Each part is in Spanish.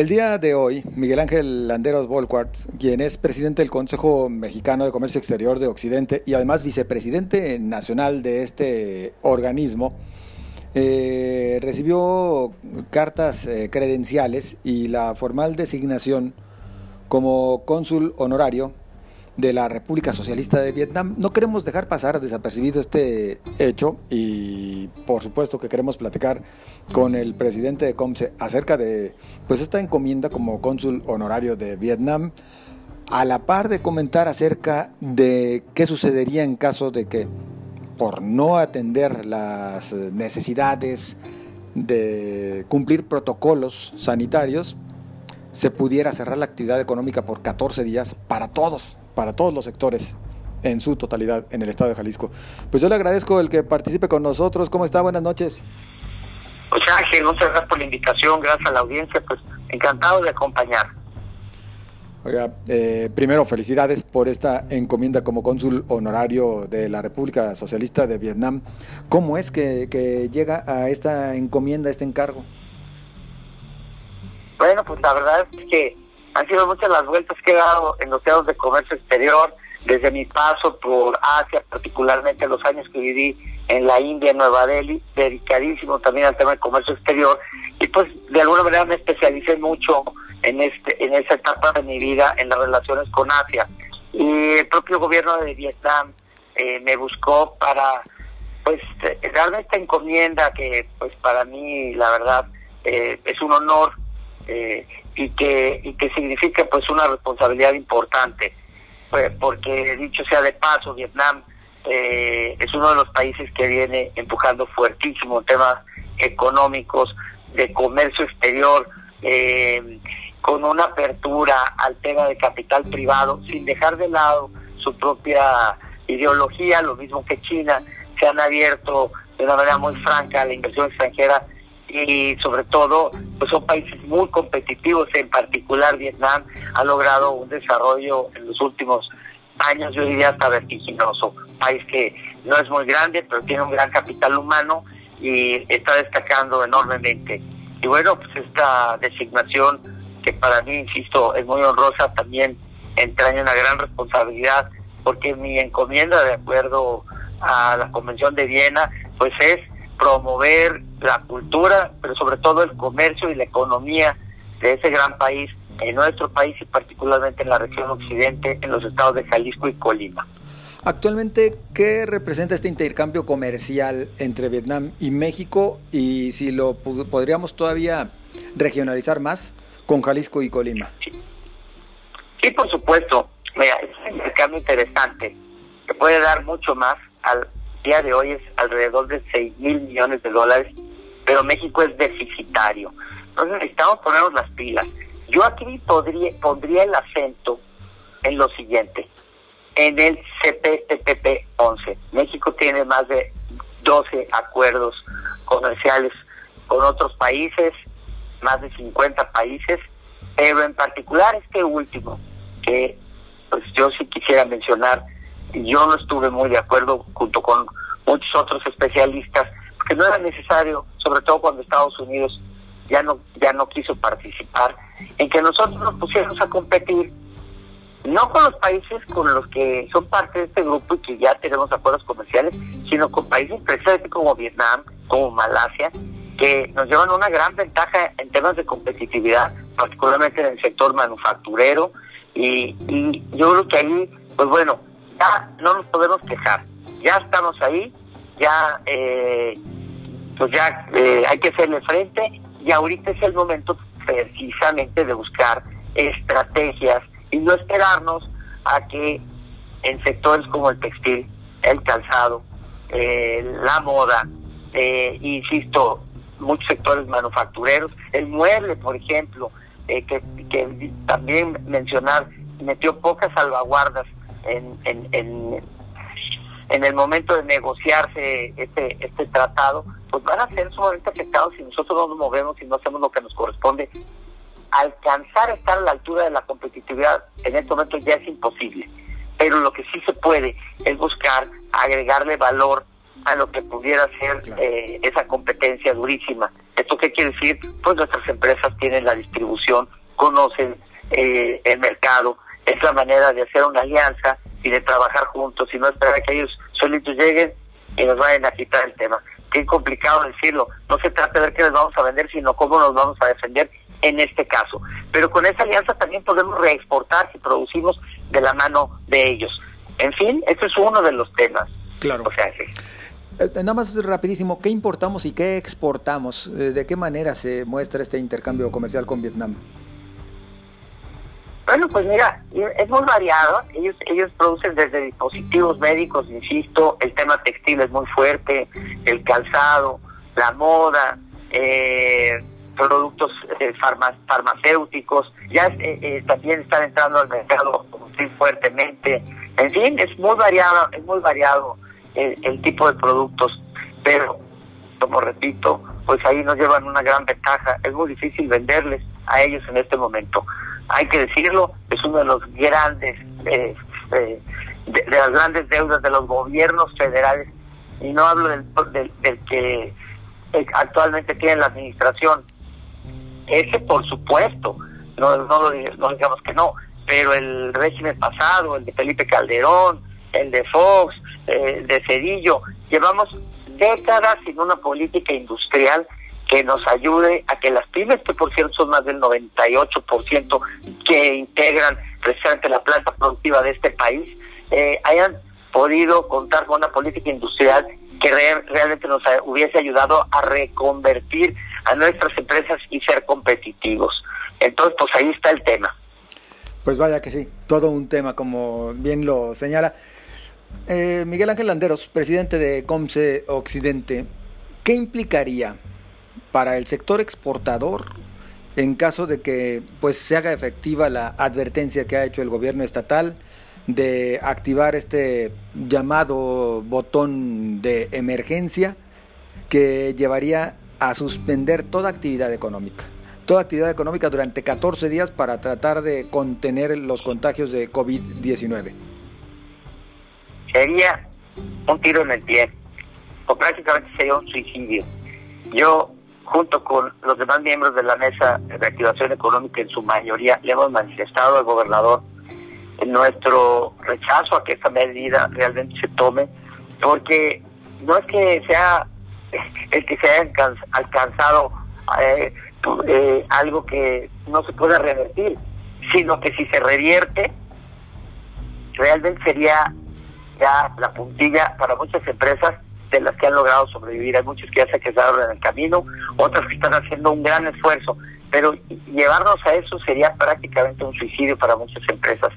El día de hoy, Miguel Ángel Landeros Volquart, quien es presidente del Consejo Mexicano de Comercio Exterior de Occidente y además vicepresidente nacional de este organismo, eh, recibió cartas eh, credenciales y la formal designación como cónsul honorario de la República Socialista de Vietnam. No queremos dejar pasar desapercibido este hecho y por supuesto que queremos platicar con el presidente de COMSE acerca de pues esta encomienda como cónsul honorario de Vietnam a la par de comentar acerca de qué sucedería en caso de que por no atender las necesidades de cumplir protocolos sanitarios, se pudiera cerrar la actividad económica por 14 días para todos, para todos los sectores en su totalidad en el estado de Jalisco. Pues yo le agradezco el que participe con nosotros. ¿Cómo está? Buenas noches. Pues Ángel, muchas gracias por la invitación, gracias a la audiencia, pues encantado de acompañar. Oiga, eh, primero felicidades por esta encomienda como cónsul honorario de la República Socialista de Vietnam. ¿Cómo es que, que llega a esta encomienda, a este encargo? Bueno, pues la verdad es que han sido muchas las vueltas que he dado en los teatros de comercio exterior, desde mi paso por Asia, particularmente los años que viví en la India, en Nueva Delhi, dedicadísimo también al tema de comercio exterior, y pues de alguna manera me especialicé mucho en este en esa etapa de mi vida en las relaciones con Asia. Y el propio gobierno de Vietnam eh, me buscó para pues darme esta encomienda que pues para mí la verdad eh, es un honor eh, y que y que significa pues una responsabilidad importante. Pues, porque dicho sea de paso Vietnam eh, es uno de los países que viene empujando fuertísimo temas económicos de comercio exterior eh, con una apertura al tema de capital privado sin dejar de lado su propia ideología lo mismo que China se han abierto de una manera muy franca a la inversión extranjera y sobre todo pues son países muy competitivos, en particular Vietnam ha logrado un desarrollo en los últimos años, yo diría hasta vertiginoso, país que no es muy grande, pero tiene un gran capital humano y está destacando enormemente. Y bueno, pues esta designación que para mí, insisto, es muy honrosa, también entraña una gran responsabilidad, porque mi encomienda, de acuerdo a la Convención de Viena, pues es promover la cultura, pero sobre todo el comercio y la economía de ese gran país, en nuestro país y particularmente en la región occidente, en los estados de Jalisco y Colima. Actualmente, ¿qué representa este intercambio comercial entre Vietnam y México? Y si lo podríamos todavía regionalizar más con Jalisco y Colima. Sí, por supuesto. Mira, es un intercambio interesante que puede dar mucho más al día de hoy es alrededor de 6 mil millones de dólares, pero México es deficitario. Entonces necesitamos ponernos las pilas. Yo aquí podría, pondría el acento en lo siguiente, en el CPTPP 11. México tiene más de 12 acuerdos comerciales con otros países, más de 50 países, pero en particular este último, que pues yo sí quisiera mencionar, yo no estuve muy de acuerdo junto con muchos otros especialistas, porque no era necesario, sobre todo cuando Estados Unidos ya no ya no quiso participar, en que nosotros nos pusiéramos a competir no con los países con los que son parte de este grupo y que ya tenemos acuerdos comerciales, sino con países precisamente como Vietnam, como Malasia, que nos llevan una gran ventaja en temas de competitividad, particularmente en el sector manufacturero, y, y yo creo que ahí, pues bueno, ya no nos podemos quejar, ya estamos ahí, ya eh, pues ya eh, hay que hacerle frente y ahorita es el momento precisamente de buscar estrategias y no esperarnos a que en sectores como el textil, el calzado, eh, la moda, insisto, muchos sectores manufactureros, el mueble, por ejemplo, que, que también mencionar, metió pocas salvaguardas en, en, en, en el momento de negociarse este, este tratado, pues van a ser sumamente afectados si nosotros no nos movemos y no hacemos lo que nos corresponde. Alcanzar a estar a la altura de la competitividad en este momento ya es imposible, pero lo que sí se puede es buscar agregarle valor a lo que pudiera ser eh, esa competencia durísima. ¿Esto qué quiere decir? Pues nuestras empresas tienen la distribución, conocen eh, el mercado, es la manera de hacer una alianza y de trabajar juntos y no esperar a que ellos solitos lleguen y nos vayan a quitar el tema. Qué complicado decirlo. No se trata de ver qué les vamos a vender, sino cómo nos vamos a defender en este caso. Pero con esa alianza también podemos reexportar si producimos de la mano de ellos. En fin, este es uno de los temas. Claro. O sea, sí. Eh, nada más rapidísimo, ¿qué importamos y qué exportamos? Eh, ¿De qué manera se muestra este intercambio comercial con Vietnam? Bueno, pues mira, es muy variado. Ellos ellos producen desde dispositivos médicos, insisto, el tema textil es muy fuerte, el calzado, la moda, eh, productos eh, farmacéuticos, ya eh, también están entrando al mercado muy fuertemente. En fin, es muy variado, es muy variado el tipo de productos, pero como repito, pues ahí nos llevan una gran ventaja. Es muy difícil venderles a ellos en este momento hay que decirlo, es uno de los grandes, eh, eh, de, las grandes deudas de los gobiernos federales, y no hablo del, del, que eh, actualmente tiene la administración. Ese, por supuesto, no, no, no digamos que no, pero el régimen pasado, el de Felipe Calderón, el de Fox, el de Cedillo, llevamos décadas sin una política industrial que nos ayude a que las pymes, que por cierto son más del 98% que integran precisamente la planta productiva de este país, eh, hayan podido contar con una política industrial que realmente nos hubiese ayudado a reconvertir a nuestras empresas y ser competitivos. Entonces, pues ahí está el tema. Pues vaya que sí, todo un tema, como bien lo señala. Eh, Miguel Ángel Landeros, presidente de COMSE Occidente, ¿qué implicaría para el sector exportador en caso de que pues se haga efectiva la advertencia que ha hecho el gobierno estatal de activar este llamado botón de emergencia que llevaría a suspender toda actividad económica. Toda actividad económica durante 14 días para tratar de contener los contagios de COVID-19. Sería un tiro en el pie, o prácticamente sería un suicidio. Yo junto con los demás miembros de la mesa de activación económica en su mayoría, le hemos manifestado al gobernador nuestro rechazo a que esta medida realmente se tome, porque no es que sea el que se haya alcanzado eh, eh, algo que no se pueda revertir, sino que si se revierte, realmente sería ya la puntilla para muchas empresas de las que han logrado sobrevivir. Hay muchos que ya se quedaron en el camino, otras que están haciendo un gran esfuerzo, pero llevarnos a eso sería prácticamente un suicidio para muchas empresas.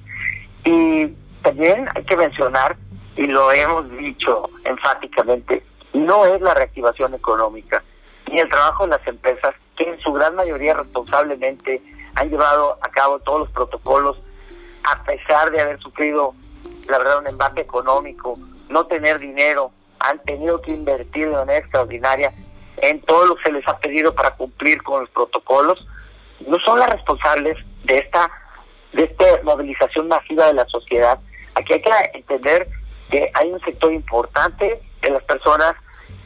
Y también hay que mencionar, y lo hemos dicho enfáticamente, no es la reactivación económica ni el trabajo de las empresas que en su gran mayoría responsablemente han llevado a cabo todos los protocolos a pesar de haber sufrido la verdad un embate económico, no tener dinero, han tenido que invertir de manera extraordinaria en todo lo que se les ha pedido para cumplir con los protocolos, no son las responsables de esta de esta movilización masiva de la sociedad. Aquí hay que entender que hay un sector importante de las personas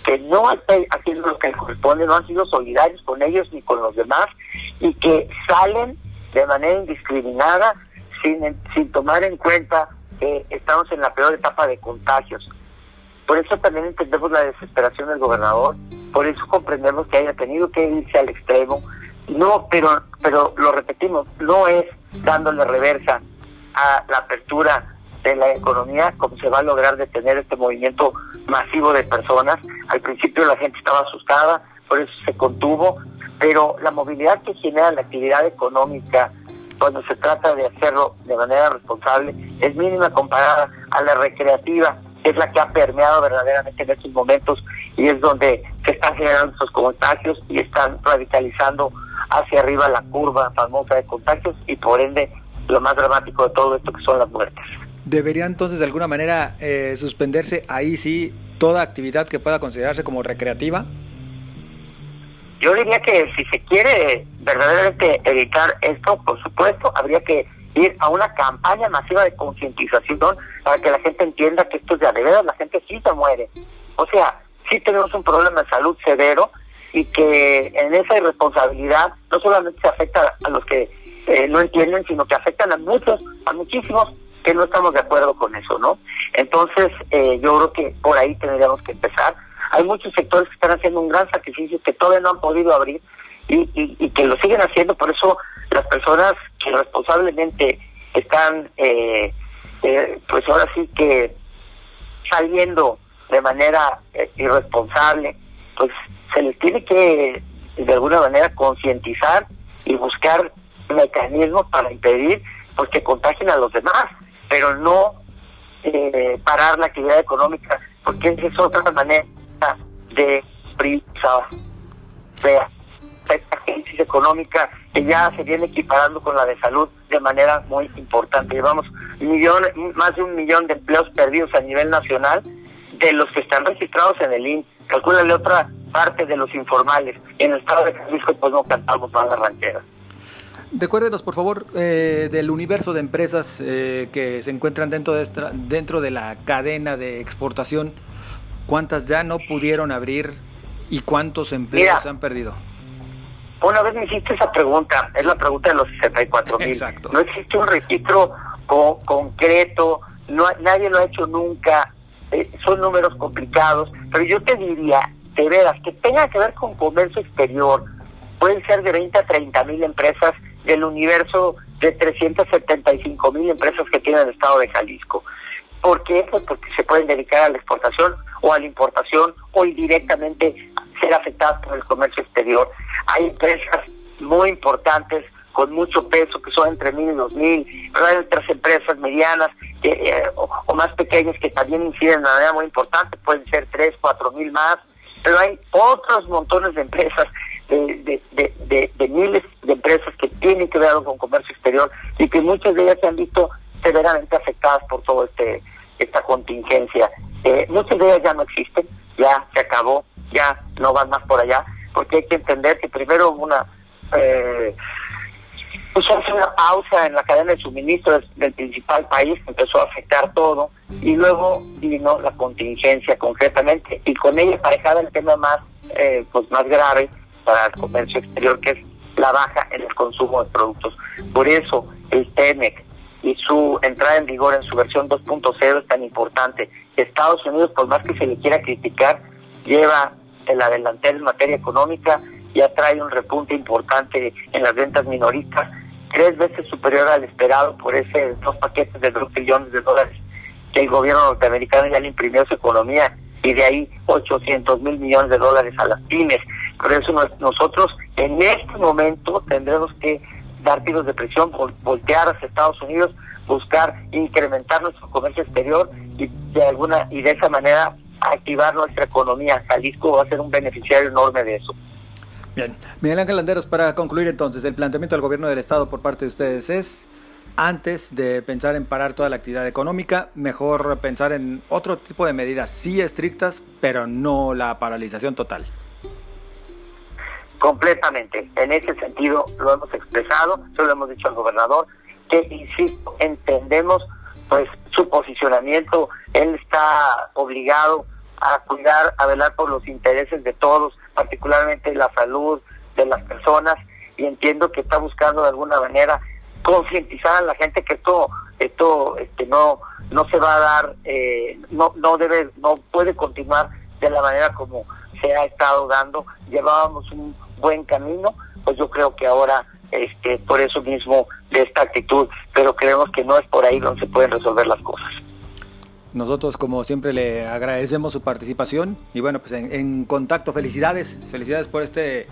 que no están haciendo lo que les corresponde, no han sido solidarios con ellos ni con los demás y que salen de manera indiscriminada sin, sin tomar en cuenta que estamos en la peor etapa de contagios. Por eso también entendemos la desesperación del gobernador, por eso comprendemos que haya tenido que irse al extremo. No, pero, pero lo repetimos, no es dándole reversa a la apertura de la economía como se va a lograr detener este movimiento masivo de personas. Al principio la gente estaba asustada, por eso se contuvo, pero la movilidad que genera la actividad económica cuando se trata de hacerlo de manera responsable es mínima comparada a la recreativa es la que ha permeado verdaderamente en estos momentos y es donde se están generando estos contagios y están radicalizando hacia arriba la curva famosa de contagios y por ende lo más dramático de todo esto que son las muertes. ¿Debería entonces de alguna manera eh, suspenderse ahí sí toda actividad que pueda considerarse como recreativa? Yo diría que si se quiere verdaderamente evitar esto, por supuesto, habría que ir a una campaña masiva de concientización para que la gente entienda que esto es de verdad, la gente sí se muere O sea, sí tenemos un problema de salud severo y que en esa irresponsabilidad no solamente se afecta a los que eh, no entienden, sino que afectan a muchos, a muchísimos que no estamos de acuerdo con eso, ¿no? Entonces, eh, yo creo que por ahí tendríamos que empezar. Hay muchos sectores que están haciendo un gran sacrificio que todavía no han podido abrir y, y, que lo siguen haciendo, por eso las personas que responsablemente están, eh, eh, pues ahora sí que saliendo de manera eh, irresponsable, pues se les tiene que de alguna manera concientizar y buscar mecanismos para impedir pues que contagien a los demás, pero no eh, parar la actividad económica, porque esa es otra manera de priorizar. sea, esta crisis económica que ya se viene equiparando con la de salud de manera muy importante. Llevamos millón, más de un millón de empleos perdidos a nivel nacional de los que están registrados en el IN. Calcúlale otra parte de los informales. En el estado de Jalisco pues no cantamos más la ranchera. Recuérdenos, por favor, eh, del universo de empresas eh, que se encuentran dentro de, esta, dentro de la cadena de exportación, ¿cuántas ya no pudieron abrir y cuántos empleos se han perdido? Una vez me hiciste esa pregunta, es la pregunta de los 64 mil. No existe un registro concreto, no, nadie lo ha hecho nunca, eh, son números complicados, pero yo te diría, de veras, que tenga que ver con comercio exterior, pueden ser de 20 a 30 mil empresas del universo de 375 mil empresas que tiene el estado de Jalisco. ¿Por qué? Pues porque se pueden dedicar a la exportación o a la importación o indirectamente ser afectadas por el comercio exterior. Hay empresas muy importantes con mucho peso que son entre mil y dos mil, pero hay otras empresas medianas eh, o, más pequeñas que también inciden de manera muy importante, pueden ser tres, cuatro mil más, pero hay otros montones de empresas, de, de, de, miles de empresas que tienen que ver con comercio exterior y que muchas de ellas se han visto severamente afectadas por todo este esta contingencia. Eh, muchas de ellas ya no existen, ya se acabó, ya no van más por allá, porque hay que entender que primero una eh, pues hace una pausa en la cadena de suministro del, principal país que empezó a afectar todo y luego vino la contingencia concretamente. Y con ella aparejada el tema más eh, pues más grave para el comercio exterior que es la baja en el consumo de productos. Por eso el TEMEC y su entrada en vigor en su versión 2.0 es tan importante. Estados Unidos por más que se le quiera criticar lleva el adelantero en materia económica, ya trae un repunte importante en las ventas minoristas, tres veces superior al esperado por ese dos paquetes de dos billones de dólares que el gobierno norteamericano ya le imprimió a su economía y de ahí 800 mil millones de dólares a las pymes. Por eso nosotros en este momento tendremos que dar tiros de presión, voltear hacia Estados Unidos, buscar incrementar nuestro comercio exterior y de alguna y de esa manera activar nuestra economía. Jalisco va a ser un beneficiario enorme de eso. Bien, Miguel Ángel Landeros, para concluir entonces, el planteamiento del gobierno del Estado por parte de ustedes es, antes de pensar en parar toda la actividad económica, mejor pensar en otro tipo de medidas, sí estrictas, pero no la paralización total. Completamente. En ese sentido lo hemos expresado, se lo hemos dicho al gobernador, que, insisto, entendemos pues su posicionamiento, él está obligado a cuidar, a velar por los intereses de todos, particularmente la salud de las personas, y entiendo que está buscando de alguna manera concientizar a la gente que esto, esto, este, no, no se va a dar, eh, no, no debe, no puede continuar de la manera como se ha estado dando. Llevábamos un buen camino, pues yo creo que ahora este, por eso mismo de esta actitud, pero creemos que no es por ahí donde se pueden resolver las cosas. Nosotros, como siempre, le agradecemos su participación y bueno, pues en, contacto, felicidades, felicidades por este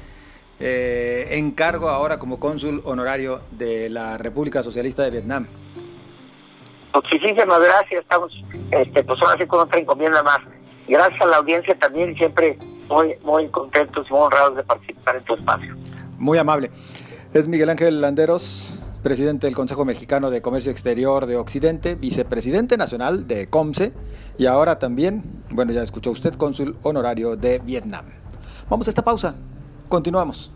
eh, encargo ahora como cónsul honorario de la República Socialista de Vietnam. Muchísimas gracias, estamos, este, pues ahora sí con otra encomienda más. Gracias a la audiencia también, siempre muy, muy contentos y muy honrados de participar en tu espacio. Muy amable. Es Miguel Ángel Landeros, presidente del Consejo Mexicano de Comercio Exterior de Occidente, vicepresidente nacional de COMSE y ahora también, bueno, ya escuchó usted, cónsul honorario de Vietnam. Vamos a esta pausa. Continuamos.